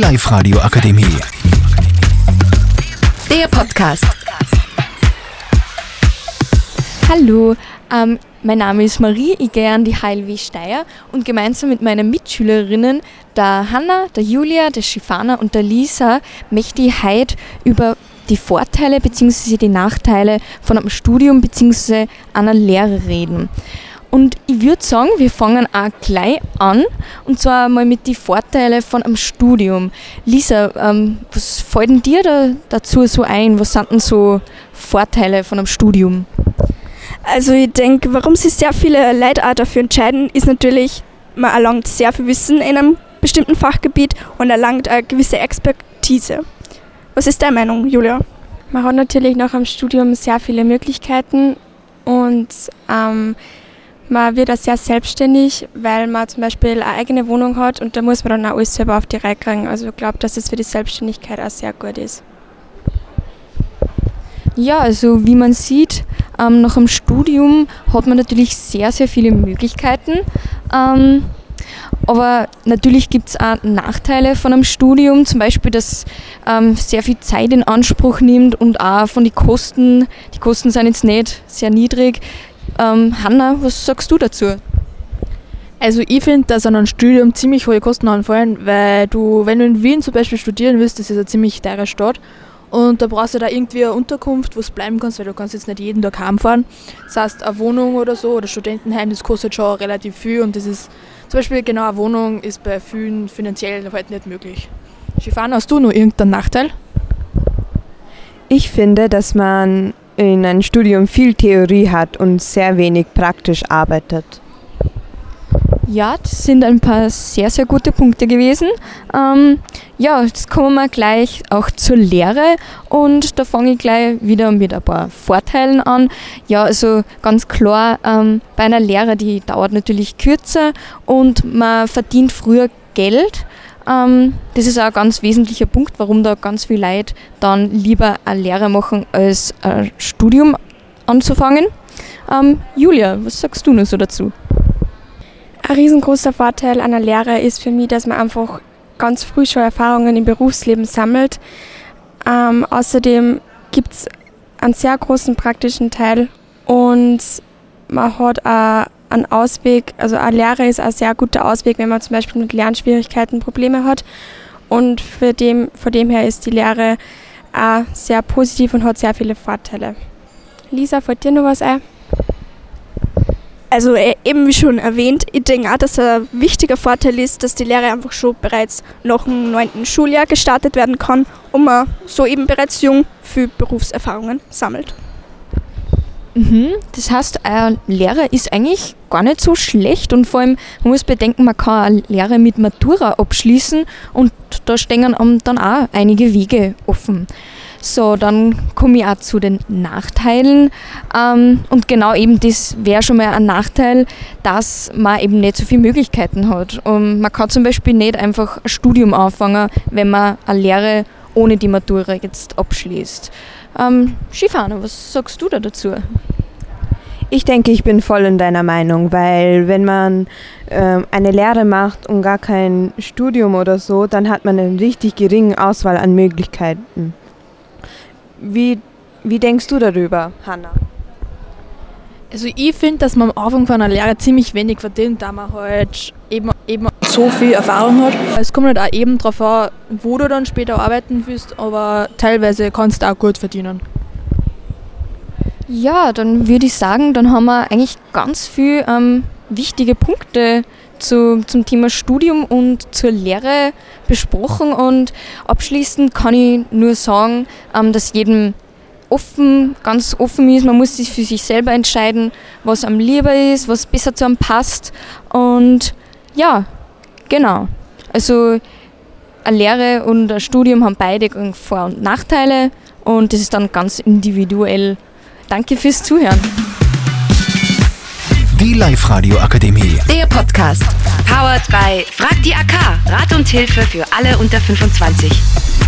Live-Radio Akademie. Der Podcast. Hallo, ähm, mein Name ist Marie, ich gehe an die HLW Steyr und gemeinsam mit meinen Mitschülerinnen, der Hanna, der Julia, der Schifana und der Lisa, möchte ich heute über die Vorteile bzw. die Nachteile von einem Studium bzw. einer Lehre reden. Und ich würde sagen, wir fangen auch gleich an. Und zwar mal mit den Vorteilen von einem Studium. Lisa, ähm, was fällt denn dir da dazu so ein? Was sind denn so Vorteile von einem Studium? Also ich denke, warum sich sehr viele Leute auch dafür entscheiden, ist natürlich, man erlangt sehr viel Wissen in einem bestimmten Fachgebiet und erlangt eine gewisse Expertise. Was ist deine Meinung, Julia? Man hat natürlich nach dem Studium sehr viele Möglichkeiten und ähm, man wird auch sehr selbstständig, weil man zum Beispiel eine eigene Wohnung hat und da muss man dann auch alles selber auf die Reihe kriegen. Also ich glaube, dass es für die Selbstständigkeit auch sehr gut ist. Ja, also wie man sieht, ähm, nach dem Studium hat man natürlich sehr, sehr viele Möglichkeiten. Ähm, aber natürlich gibt es auch Nachteile von einem Studium, zum Beispiel, dass ähm, sehr viel Zeit in Anspruch nimmt und auch von den Kosten, die Kosten sind jetzt nicht sehr niedrig. Ähm, Hanna, was sagst du dazu? Also ich finde, dass an einem Studium ziemlich hohe Kosten anfallen, weil du, wenn du in Wien zum Beispiel studieren willst, das ist eine ziemlich teure Stadt und da brauchst du da irgendwie eine Unterkunft, wo du bleiben kannst, weil du kannst jetzt nicht jeden Tag heimfahren. Das heißt, eine Wohnung oder so oder Studentenheim, das kostet schon relativ viel und das ist zum Beispiel genau eine Wohnung ist bei vielen finanziell halt nicht möglich. Schifan, hast du noch irgendeinen Nachteil? Ich finde, dass man in einem Studium viel Theorie hat und sehr wenig praktisch arbeitet. Ja, das sind ein paar sehr, sehr gute Punkte gewesen. Ähm, ja, jetzt kommen wir gleich auch zur Lehre und da fange ich gleich wieder mit ein paar Vorteilen an. Ja, also ganz klar, ähm, bei einer Lehre, die dauert natürlich kürzer und man verdient früher Geld. Ähm, das ist auch ein ganz wesentlicher Punkt, warum da ganz viele Leute dann lieber eine Lehre machen, als ein Studium anzufangen. Ähm, Julia, was sagst du noch so dazu? Ein riesengroßer Vorteil einer Lehre ist für mich, dass man einfach ganz früh schon Erfahrungen im Berufsleben sammelt. Ähm, außerdem gibt es einen sehr großen praktischen Teil und man hat auch einen Ausweg, also eine Lehre ist ein sehr guter Ausweg, wenn man zum Beispiel mit Lernschwierigkeiten Probleme hat. Und für dem, von dem her ist die Lehre auch sehr positiv und hat sehr viele Vorteile. Lisa, fällt dir noch was ein? Also äh, eben wie schon erwähnt, ich denke auch, dass ein wichtiger Vorteil ist, dass die Lehre einfach schon bereits nach dem neunten Schuljahr gestartet werden kann und man so eben bereits jung viel Berufserfahrungen sammelt. Mhm, das heißt, eine Lehre ist eigentlich gar nicht so schlecht und vor allem, man muss bedenken, man kann eine Lehre mit Matura abschließen und da stehen dann auch einige Wege offen. So, dann komme ich auch zu den Nachteilen. Ähm, und genau eben das wäre schon mal ein Nachteil, dass man eben nicht so viele Möglichkeiten hat. Und man kann zum Beispiel nicht einfach ein Studium anfangen, wenn man eine Lehre ohne die Matura jetzt abschließt. Ähm, Schifano, was sagst du da dazu? Ich denke, ich bin voll in deiner Meinung, weil wenn man ähm, eine Lehre macht und gar kein Studium oder so, dann hat man eine richtig geringe Auswahl an Möglichkeiten. Wie, wie denkst du darüber, Hanna? Also ich finde, dass man am Anfang von einer Lehre ziemlich wenig verdient, da man halt eben, eben so viel Erfahrung hat. Es kommt halt auch eben darauf an, wo du dann später arbeiten willst, aber teilweise kannst du auch gut verdienen. Ja, dann würde ich sagen, dann haben wir eigentlich ganz viele ähm, wichtige Punkte zu, zum Thema Studium und zur Lehre besprochen und abschließend kann ich nur sagen, ähm, dass jedem offen, ganz offen ist. Man muss sich für sich selber entscheiden, was am lieber ist, was besser zu einem passt. Und ja, genau. Also eine Lehre und ein Studium haben beide Vor- und Nachteile und das ist dann ganz individuell. Danke fürs Zuhören. Die Live-Radio Akademie. Der Podcast. Powered by Frag die AK. Rat und Hilfe für alle unter 25.